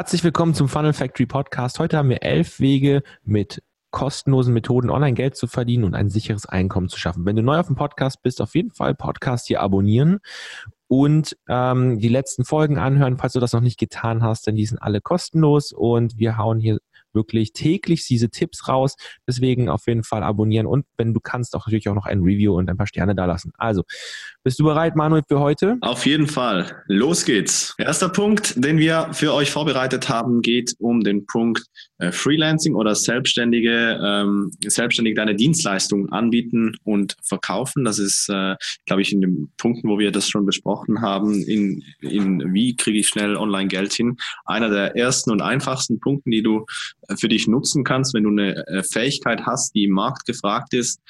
Herzlich willkommen zum Funnel Factory Podcast. Heute haben wir elf Wege mit kostenlosen Methoden online Geld zu verdienen und ein sicheres Einkommen zu schaffen. Wenn du neu auf dem Podcast bist, auf jeden Fall Podcast hier abonnieren und ähm, die letzten Folgen anhören, falls du das noch nicht getan hast, denn die sind alle kostenlos und wir hauen hier wirklich täglich diese Tipps raus. Deswegen auf jeden Fall abonnieren und wenn du kannst, auch natürlich auch noch ein Review und ein paar Sterne da lassen. Also, bist du bereit, Manuel, für heute? Auf jeden Fall. Los geht's. Erster Punkt, den wir für euch vorbereitet haben, geht um den Punkt äh, Freelancing oder Selbstständige, ähm, selbstständig deine Dienstleistungen anbieten und verkaufen. Das ist, äh, glaube ich, in den Punkten, wo wir das schon besprochen haben, in, in wie kriege ich schnell online Geld hin. Einer der ersten und einfachsten Punkte, die du für dich nutzen kannst, wenn du eine äh, Fähigkeit hast, die im Markt gefragt ist,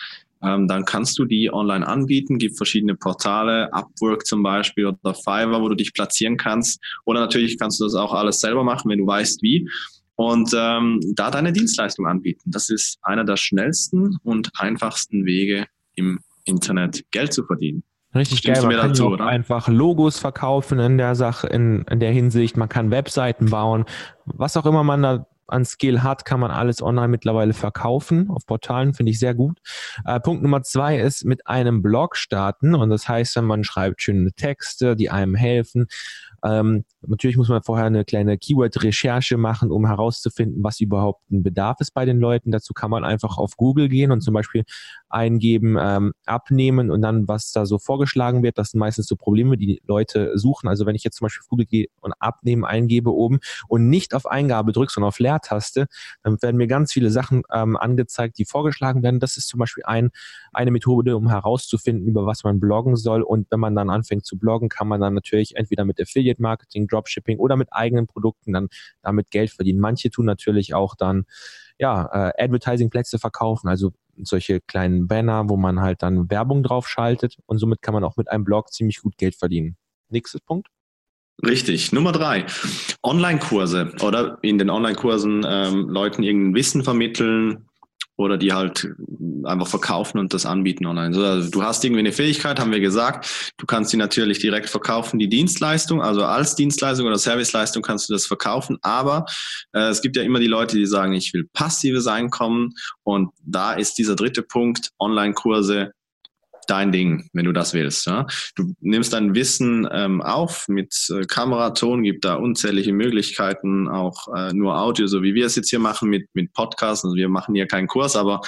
ähm, dann kannst du die online anbieten. Gibt verschiedene Portale, Upwork zum Beispiel oder Fiverr, wo du dich platzieren kannst. Oder natürlich kannst du das auch alles selber machen, wenn du weißt wie. Und ähm, da deine Dienstleistung anbieten. Das ist einer der schnellsten und einfachsten Wege im Internet Geld zu verdienen. Richtig Stimmst geil. Man kann dazu, einfach Logos verkaufen in der Sache, in, in der Hinsicht. Man kann Webseiten bauen, was auch immer man da an Skill hat, kann man alles online mittlerweile verkaufen. Auf Portalen finde ich sehr gut. Äh, Punkt Nummer zwei ist mit einem Blog starten. Und das heißt, man schreibt schöne Texte, die einem helfen. Ähm, natürlich muss man vorher eine kleine Keyword-Recherche machen, um herauszufinden, was überhaupt ein Bedarf ist bei den Leuten. Dazu kann man einfach auf Google gehen und zum Beispiel eingeben, ähm, abnehmen und dann, was da so vorgeschlagen wird. Das sind meistens so Probleme, die, Leute suchen. Also wenn ich jetzt zum Beispiel auf Google gehe und abnehmen eingebe oben und nicht auf Eingabe drücke, sondern auf Leertaste, dann werden mir ganz viele Sachen ähm, angezeigt, die vorgeschlagen werden. Das ist zum Beispiel ein, eine Methode, um herauszufinden, über was man bloggen soll. Und wenn man dann anfängt zu bloggen, kann man dann natürlich entweder mit Affiliate Marketing, Dropshipping oder mit eigenen Produkten dann damit Geld verdienen. Manche tun natürlich auch dann ja, äh, Advertising-Plätze verkaufen, also solche kleinen Banner, wo man halt dann Werbung drauf schaltet und somit kann man auch mit einem Blog ziemlich gut Geld verdienen. Nächstes Punkt. Richtig. Nummer drei. Online-Kurse oder in den Online-Kursen ähm, Leuten irgendein Wissen vermitteln, oder die halt einfach verkaufen und das anbieten online. Also du hast irgendwie eine Fähigkeit, haben wir gesagt. Du kannst die natürlich direkt verkaufen, die Dienstleistung, also als Dienstleistung oder Serviceleistung kannst du das verkaufen. Aber äh, es gibt ja immer die Leute, die sagen, ich will passives Einkommen. Und da ist dieser dritte Punkt, Online-Kurse dein Ding, wenn du das willst. Ja? Du nimmst dein Wissen ähm, auf mit äh, Kamera, Ton, gibt da unzählige Möglichkeiten, auch äh, nur Audio, so wie wir es jetzt hier machen mit, mit Podcasts. Also wir machen hier keinen Kurs, aber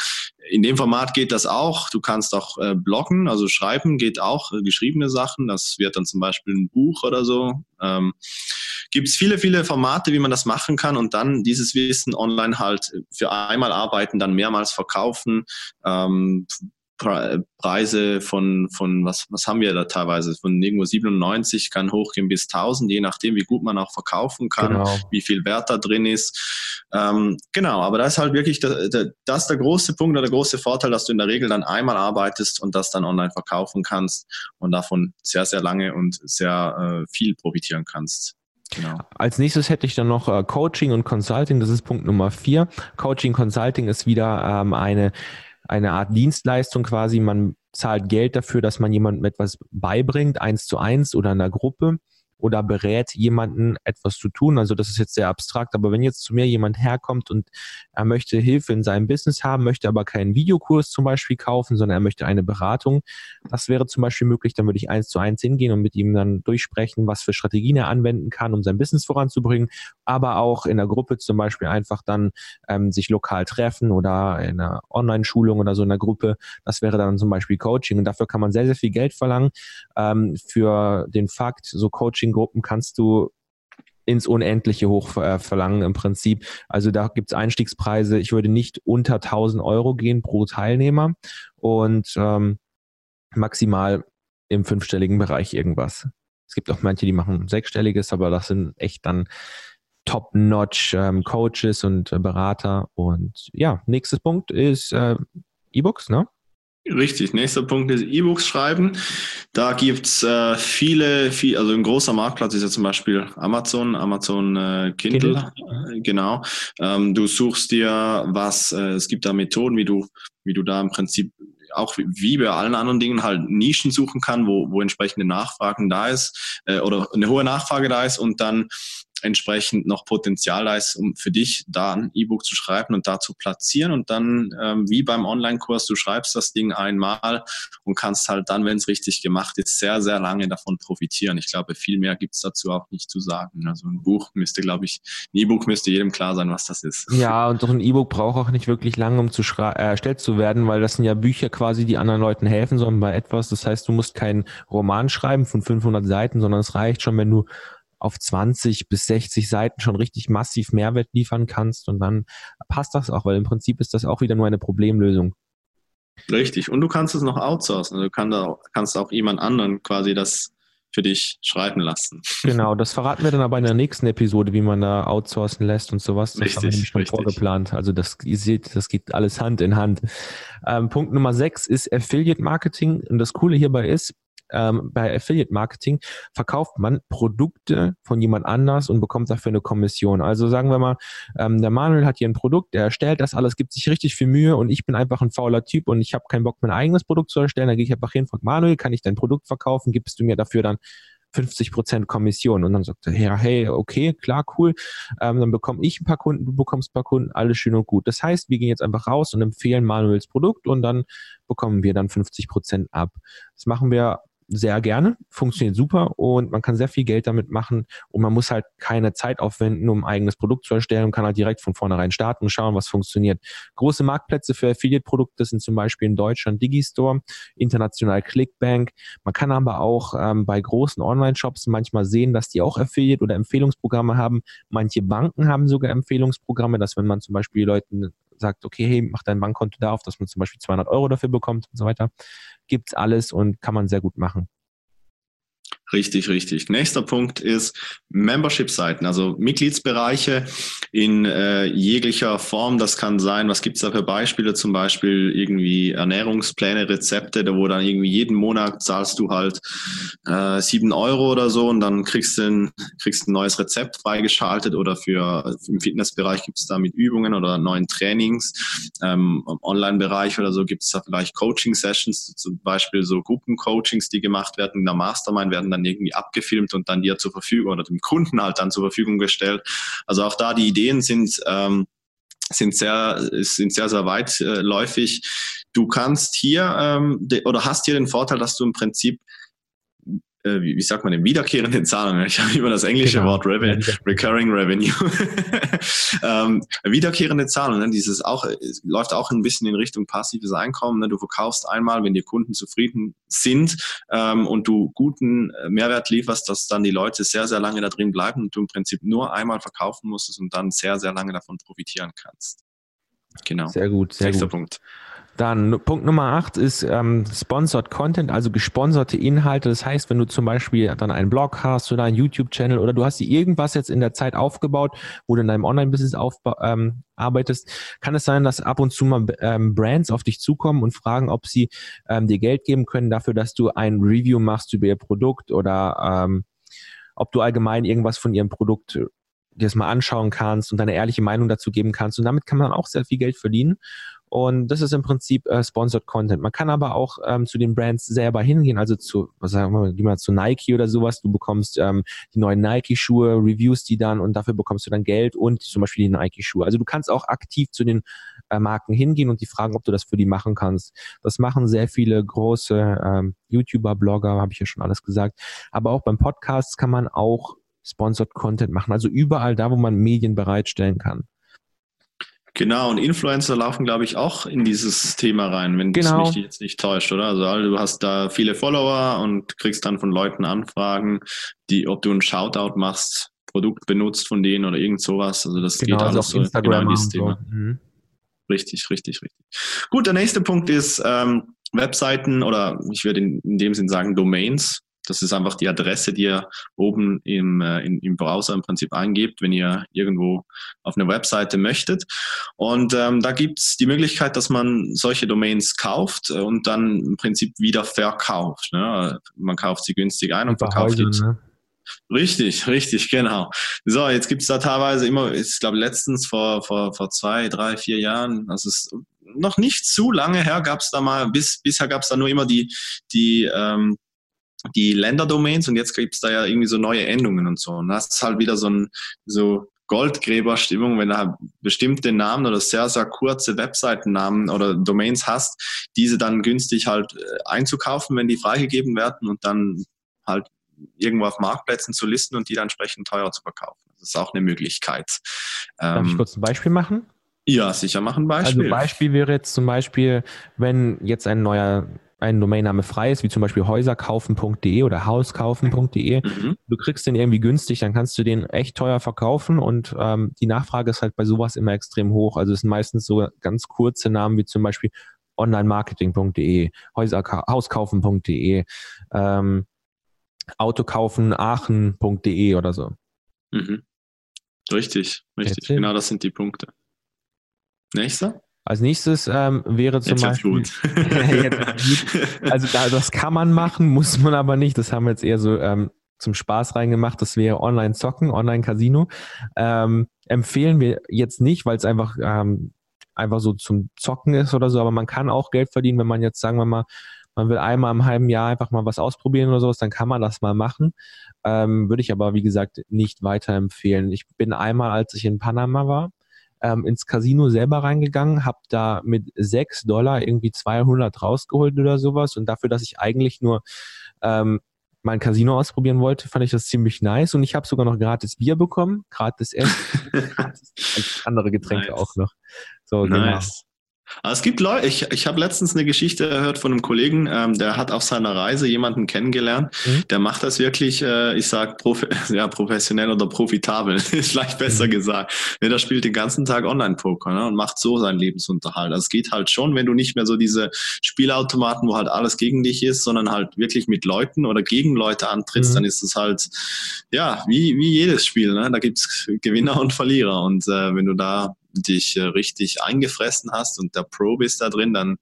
in dem Format geht das auch. Du kannst auch äh, bloggen, also schreiben geht auch, äh, geschriebene Sachen. Das wird dann zum Beispiel ein Buch oder so. Ähm, Gibt es viele, viele Formate, wie man das machen kann und dann dieses Wissen online halt für einmal arbeiten, dann mehrmals verkaufen. Ähm, Preise von, von was, was haben wir da teilweise? Von irgendwo 97 kann hochgehen bis 1000, je nachdem, wie gut man auch verkaufen kann, genau. wie viel Wert da drin ist. Ähm, genau, aber das ist halt wirklich das ist der große Punkt oder der große Vorteil, dass du in der Regel dann einmal arbeitest und das dann online verkaufen kannst und davon sehr, sehr lange und sehr äh, viel profitieren kannst. Genau. Als nächstes hätte ich dann noch äh, Coaching und Consulting. Das ist Punkt Nummer vier. Coaching Consulting ist wieder ähm, eine eine Art Dienstleistung quasi. Man zahlt Geld dafür, dass man jemandem etwas beibringt, eins zu eins oder in einer Gruppe oder berät jemanden etwas zu tun. Also das ist jetzt sehr abstrakt, aber wenn jetzt zu mir jemand herkommt und er möchte Hilfe in seinem Business haben, möchte aber keinen Videokurs zum Beispiel kaufen, sondern er möchte eine Beratung, das wäre zum Beispiel möglich, dann würde ich eins zu eins hingehen und mit ihm dann durchsprechen, was für Strategien er anwenden kann, um sein Business voranzubringen, aber auch in der Gruppe zum Beispiel einfach dann ähm, sich lokal treffen oder in einer Online-Schulung oder so in der Gruppe. Das wäre dann zum Beispiel Coaching und dafür kann man sehr, sehr viel Geld verlangen ähm, für den Fakt, so Coaching Gruppen kannst du ins Unendliche hoch äh, verlangen im Prinzip. Also da gibt es Einstiegspreise. Ich würde nicht unter 1000 Euro gehen pro Teilnehmer und ähm, maximal im fünfstelligen Bereich irgendwas. Es gibt auch manche, die machen sechsstelliges, aber das sind echt dann top-notch ähm, Coaches und äh, Berater. Und ja, nächstes Punkt ist äh, E-Books, ne? Richtig, nächster Punkt ist E-Books schreiben. Da gibt's äh, viele, viel, also ein großer Marktplatz ist ja zum Beispiel Amazon, Amazon äh, Kindle, Kindle. Äh, genau. Ähm, du suchst dir was, äh, es gibt da Methoden, wie du, wie du da im Prinzip auch wie bei allen anderen Dingen halt Nischen suchen kann, wo, wo entsprechende Nachfragen da ist äh, oder eine hohe Nachfrage da ist und dann entsprechend noch Potenzial da ist, um für dich da ein E-Book zu schreiben und da zu platzieren und dann ähm, wie beim Online-Kurs, du schreibst das Ding einmal und kannst halt dann, wenn es richtig gemacht ist, sehr, sehr lange davon profitieren. Ich glaube, viel mehr gibt es dazu auch nicht zu sagen. Also ein Buch müsste, glaube ich, ein E-Book müsste jedem klar sein, was das ist. Ja, und doch ein E-Book braucht auch nicht wirklich lange, um zu äh, erstellt zu werden, weil das sind ja Bücher quasi, die anderen Leuten helfen, sondern bei etwas. Das heißt, du musst keinen Roman schreiben von 500 Seiten, sondern es reicht schon, wenn du auf 20 bis 60 Seiten schon richtig massiv Mehrwert liefern kannst und dann passt das auch, weil im Prinzip ist das auch wieder nur eine Problemlösung. Richtig. Und du kannst es noch outsourcen. Also du kannst auch, kannst auch jemand anderen quasi das für dich schreiben lassen. Genau, das verraten wir dann aber in der nächsten Episode, wie man da outsourcen lässt und sowas. Das richtig, haben wir nämlich schon richtig. vorgeplant. Also das, ihr seht, das geht alles Hand in Hand. Ähm, Punkt Nummer 6 ist Affiliate Marketing. Und das Coole hierbei ist, ähm, bei Affiliate Marketing verkauft man Produkte von jemand anders und bekommt dafür eine Kommission. Also sagen wir mal, ähm, der Manuel hat hier ein Produkt, der erstellt das alles, gibt sich richtig viel Mühe und ich bin einfach ein fauler Typ und ich habe keinen Bock, mein eigenes Produkt zu erstellen. Dann gehe ich einfach hin, frage Manuel, kann ich dein Produkt verkaufen? Gibst du mir dafür dann 50 Prozent Kommission. Und dann sagt er, ja, hey, okay, klar, cool. Ähm, dann bekomme ich ein paar Kunden, du bekommst ein paar Kunden, alles schön und gut. Das heißt, wir gehen jetzt einfach raus und empfehlen Manuels Produkt und dann bekommen wir dann 50 Prozent ab. Das machen wir sehr gerne, funktioniert super und man kann sehr viel Geld damit machen und man muss halt keine Zeit aufwenden, um ein eigenes Produkt zu erstellen und kann halt direkt von vornherein starten und schauen, was funktioniert. Große Marktplätze für Affiliate-Produkte sind zum Beispiel in Deutschland Digistore, international Clickbank. Man kann aber auch ähm, bei großen Online-Shops manchmal sehen, dass die auch Affiliate- oder Empfehlungsprogramme haben. Manche Banken haben sogar Empfehlungsprogramme, dass wenn man zum Beispiel Leuten sagt, okay, hey, mach dein Bankkonto da auf, dass man zum Beispiel 200 Euro dafür bekommt und so weiter. Gibt's alles und kann man sehr gut machen. Richtig, richtig. Nächster Punkt ist Membership-Seiten, also Mitgliedsbereiche in äh, jeglicher Form. Das kann sein, was gibt's da für Beispiele? Zum Beispiel irgendwie Ernährungspläne, Rezepte, da wo dann irgendwie jeden Monat zahlst du halt äh, Euro oder so und dann kriegst du ein, kriegst ein neues Rezept freigeschaltet oder für im Fitnessbereich gibt's da mit Übungen oder neuen Trainings. Ähm, Im Online-Bereich oder so gibt's da vielleicht Coaching-Sessions, zum Beispiel so Gruppencoachings, die gemacht werden. In der Mastermind werden dann irgendwie abgefilmt und dann dir zur Verfügung oder dem Kunden halt dann zur Verfügung gestellt. Also auch da die Ideen sind, ähm, sind sehr, sind sehr, sehr weitläufig. Du kannst hier ähm, oder hast hier den Vorteil, dass du im Prinzip äh, wie, wie sagt man denn, wiederkehrende Zahlungen. Ich habe immer das englische genau. Wort Revenue, ja, Recurring Revenue. ähm, wiederkehrende Zahlungen, ne? dieses auch, läuft auch ein bisschen in Richtung passives Einkommen. Ne? Du verkaufst einmal, wenn die Kunden zufrieden sind ähm, und du guten äh, Mehrwert lieferst, dass dann die Leute sehr, sehr lange da drin bleiben und du im Prinzip nur einmal verkaufen musstest und dann sehr, sehr lange davon profitieren kannst. Genau. Sehr gut, sehr Nächster gut. Punkt. Dann Punkt Nummer acht ist ähm, Sponsored Content, also gesponserte Inhalte. Das heißt, wenn du zum Beispiel dann einen Blog hast oder einen YouTube-Channel oder du hast dir irgendwas jetzt in der Zeit aufgebaut, wo du in deinem Online-Business ähm, arbeitest, kann es sein, dass ab und zu mal ähm, Brands auf dich zukommen und fragen, ob sie ähm, dir Geld geben können dafür, dass du ein Review machst über ihr Produkt oder ähm, ob du allgemein irgendwas von ihrem Produkt dir das mal anschauen kannst und deine ehrliche Meinung dazu geben kannst. Und damit kann man auch sehr viel Geld verdienen. Und das ist im Prinzip äh, Sponsored Content. Man kann aber auch ähm, zu den Brands selber hingehen, also zu, was sagen wir mal, zu Nike oder sowas. Du bekommst ähm, die neuen Nike-Schuhe, Reviews die dann und dafür bekommst du dann Geld und zum Beispiel die Nike-Schuhe. Also du kannst auch aktiv zu den äh, Marken hingehen und die fragen, ob du das für die machen kannst. Das machen sehr viele große ähm, YouTuber, Blogger, habe ich ja schon alles gesagt. Aber auch beim Podcast kann man auch Sponsored Content machen. Also überall da, wo man Medien bereitstellen kann. Genau, und Influencer laufen, glaube ich, auch in dieses Thema rein, wenn genau. mich jetzt nicht täuscht, oder? Also du hast da viele Follower und kriegst dann von Leuten Anfragen, die, ob du einen Shoutout machst, Produkt benutzt von denen oder irgend sowas. Also das genau, geht alles so genau in dieses Thema. So. Mhm. Richtig, richtig, richtig. Gut, der nächste Punkt ist ähm, Webseiten oder ich würde in, in dem Sinn sagen Domains. Das ist einfach die Adresse, die ihr oben im, äh, in, im Browser im Prinzip eingebt, wenn ihr irgendwo auf eine Webseite möchtet. Und ähm, da gibt's die Möglichkeit, dass man solche Domains kauft und dann im Prinzip wieder verkauft. Ne? Man kauft sie günstig ein und verkauft sie. Ne? Richtig, richtig, genau. So, jetzt gibt's da teilweise immer, ich glaube letztens vor, vor, vor zwei, drei, vier Jahren, also es ist noch nicht zu lange her, gab's da mal, bis, bisher gab's da nur immer die, die ähm, die Länderdomains und jetzt gibt es da ja irgendwie so neue Endungen und so. Und das ist halt wieder so ein so Goldgräberstimmung, wenn du halt bestimmte Namen oder sehr, sehr kurze Webseitennamen oder Domains hast, diese dann günstig halt äh, einzukaufen, wenn die freigegeben werden und dann halt irgendwo auf Marktplätzen zu listen und die dann entsprechend teuer zu verkaufen. Das ist auch eine Möglichkeit. Darf ich ähm, kurz ein Beispiel machen? Ja, sicher machen Beispiel. Also Beispiel wäre jetzt zum Beispiel, wenn jetzt ein neuer ein Domainname frei ist, wie zum Beispiel häuserkaufen.de oder hauskaufen.de, mhm. du kriegst den irgendwie günstig, dann kannst du den echt teuer verkaufen und ähm, die Nachfrage ist halt bei sowas immer extrem hoch. Also es sind meistens so ganz kurze Namen wie zum Beispiel onlinemarketing.de, hauskaufen.de, ähm, autokaufen.aachen.de oder so. Mhm. Richtig, richtig. Genau das sind die Punkte. Nächster? Als nächstes ähm, wäre zum jetzt Beispiel. also da, das kann man machen, muss man aber nicht. Das haben wir jetzt eher so ähm, zum Spaß reingemacht. Das wäre Online-Zocken, Online-Casino. Ähm, empfehlen wir jetzt nicht, weil es einfach, ähm, einfach so zum Zocken ist oder so. Aber man kann auch Geld verdienen, wenn man jetzt, sagen wir mal, man will einmal im halben Jahr einfach mal was ausprobieren oder sowas, dann kann man das mal machen. Ähm, würde ich aber, wie gesagt, nicht weiterempfehlen. Ich bin einmal, als ich in Panama war, ähm, ins Casino selber reingegangen, habe da mit sechs Dollar irgendwie 200 rausgeholt oder sowas und dafür, dass ich eigentlich nur ähm, mein Casino ausprobieren wollte, fand ich das ziemlich nice und ich habe sogar noch gratis Bier bekommen, gratis Essen, gratis andere Getränke nice. auch noch. So, genau. Aber es gibt Leute, ich, ich habe letztens eine Geschichte gehört von einem Kollegen, ähm, der hat auf seiner Reise jemanden kennengelernt, mhm. der macht das wirklich, äh, ich sag prof ja, professionell oder profitabel, ist vielleicht besser mhm. gesagt. Ne, der spielt den ganzen Tag Online-Poker ne, und macht so seinen Lebensunterhalt. Also es geht halt schon, wenn du nicht mehr so diese Spielautomaten, wo halt alles gegen dich ist, sondern halt wirklich mit Leuten oder gegen Leute antrittst, mhm. dann ist es halt, ja, wie, wie jedes Spiel. Ne? Da gibt's Gewinner und Verlierer. Und äh, wenn du da dich äh, richtig eingefressen hast und der Pro bist da drin, dann,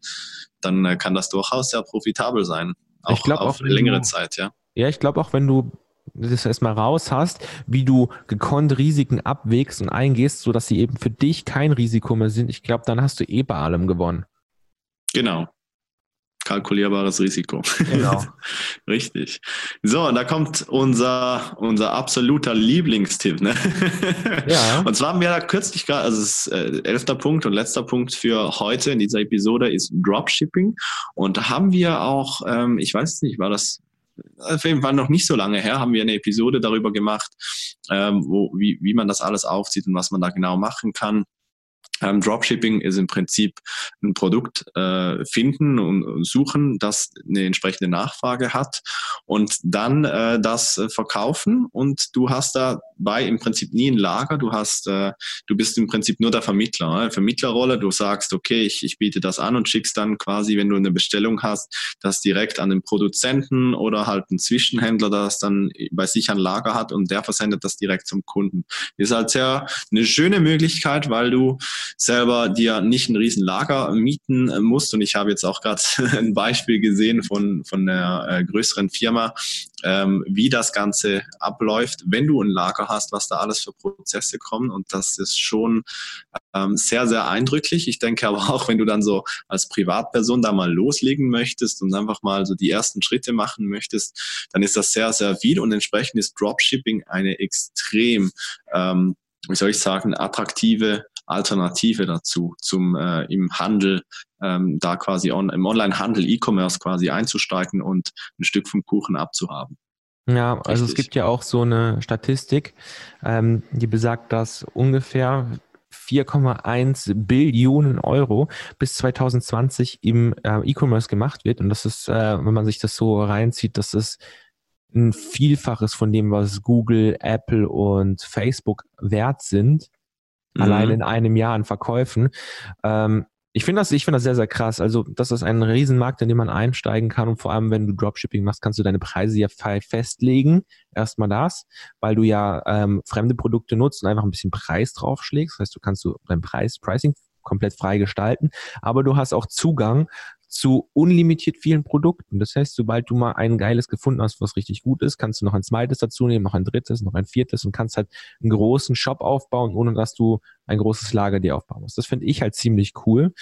dann äh, kann das durchaus sehr profitabel sein. Auch ich glaub, auf auch, längere du, Zeit, ja. Ja, ich glaube auch, wenn du das erstmal raus hast, wie du gekonnt Risiken abwägst und eingehst, sodass sie eben für dich kein Risiko mehr sind, ich glaube, dann hast du eh bei allem gewonnen. Genau, kalkulierbares Risiko. Genau. Richtig. So, da kommt unser, unser absoluter Lieblingstipp. Ne? Ja. Und zwar haben wir da kürzlich gerade, also das äh, elfter Punkt und letzter Punkt für heute in dieser Episode ist Dropshipping. Und da haben wir auch, ähm, ich weiß nicht, war das auf jeden Fall noch nicht so lange her, haben wir eine Episode darüber gemacht, ähm, wo, wie, wie man das alles aufzieht und was man da genau machen kann. Ähm, Dropshipping ist im Prinzip ein Produkt äh, finden und, suchen, das eine entsprechende Nachfrage hat und dann äh, das äh, verkaufen und du hast dabei im Prinzip nie ein Lager, du hast, äh, du bist im Prinzip nur der Vermittler, äh, Vermittlerrolle, du sagst, okay, ich, ich biete das an und schickst dann quasi, wenn du eine Bestellung hast, das direkt an den Produzenten oder halt einen Zwischenhändler, der das dann bei sich ein Lager hat und der versendet das direkt zum Kunden. Ist halt sehr eine schöne Möglichkeit, weil du selber dir nicht ein riesen Lager mieten musst. Und ich habe jetzt auch gerade ein Beispiel gesehen von, von einer äh, größeren Firma, ähm, wie das Ganze abläuft, wenn du ein Lager hast, was da alles für Prozesse kommen. Und das ist schon ähm, sehr, sehr eindrücklich. Ich denke aber auch, wenn du dann so als Privatperson da mal loslegen möchtest und einfach mal so die ersten Schritte machen möchtest, dann ist das sehr, sehr viel. Und entsprechend ist Dropshipping eine extrem ähm, wie soll ich sagen, attraktive Alternative dazu, zum äh, im Handel, ähm, da quasi on, im Online-Handel, E-Commerce quasi einzusteigen und ein Stück vom Kuchen abzuhaben. Ja, also Richtig. es gibt ja auch so eine Statistik, ähm, die besagt, dass ungefähr 4,1 Billionen Euro bis 2020 im äh, E-Commerce gemacht wird. Und das ist, äh, wenn man sich das so reinzieht, das ist ein Vielfaches von dem, was Google, Apple und Facebook wert sind mhm. allein in einem Jahr an Verkäufen. Ähm, ich finde das, ich finde das sehr, sehr krass. Also, das ist ein Riesenmarkt, in dem man einsteigen kann. Und vor allem, wenn du Dropshipping machst, kannst du deine Preise ja festlegen. Erstmal das, weil du ja ähm, fremde Produkte nutzt und einfach ein bisschen Preis draufschlägst. Das heißt, du kannst du dein Preis, Pricing komplett frei gestalten. Aber du hast auch Zugang zu unlimitiert vielen Produkten. Das heißt, sobald du mal ein geiles gefunden hast, was richtig gut ist, kannst du noch ein zweites dazu nehmen, noch ein drittes, noch ein viertes und kannst halt einen großen Shop aufbauen, ohne dass du ein großes Lager dir aufbauen musst. Das finde ich halt ziemlich cool.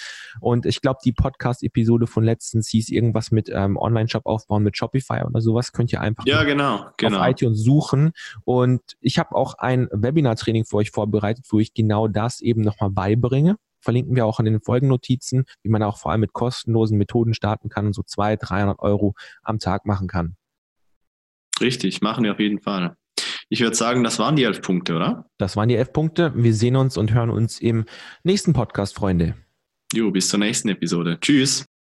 Und ich glaube, die Podcast-Episode von letztens hieß irgendwas mit ähm, Online-Shop aufbauen mit Shopify oder sowas. Könnt ihr einfach ja, genau, genau. auf iTunes suchen. Und ich habe auch ein Webinar-Training für euch vorbereitet, wo ich genau das eben nochmal beibringe verlinken wir auch in den Folgennotizen, wie man auch vor allem mit kostenlosen Methoden starten kann und so 200, 300 Euro am Tag machen kann. Richtig, machen wir auf jeden Fall. Ich würde sagen, das waren die elf Punkte, oder? Das waren die elf Punkte. Wir sehen uns und hören uns im nächsten Podcast, Freunde. Jo, bis zur nächsten Episode. Tschüss.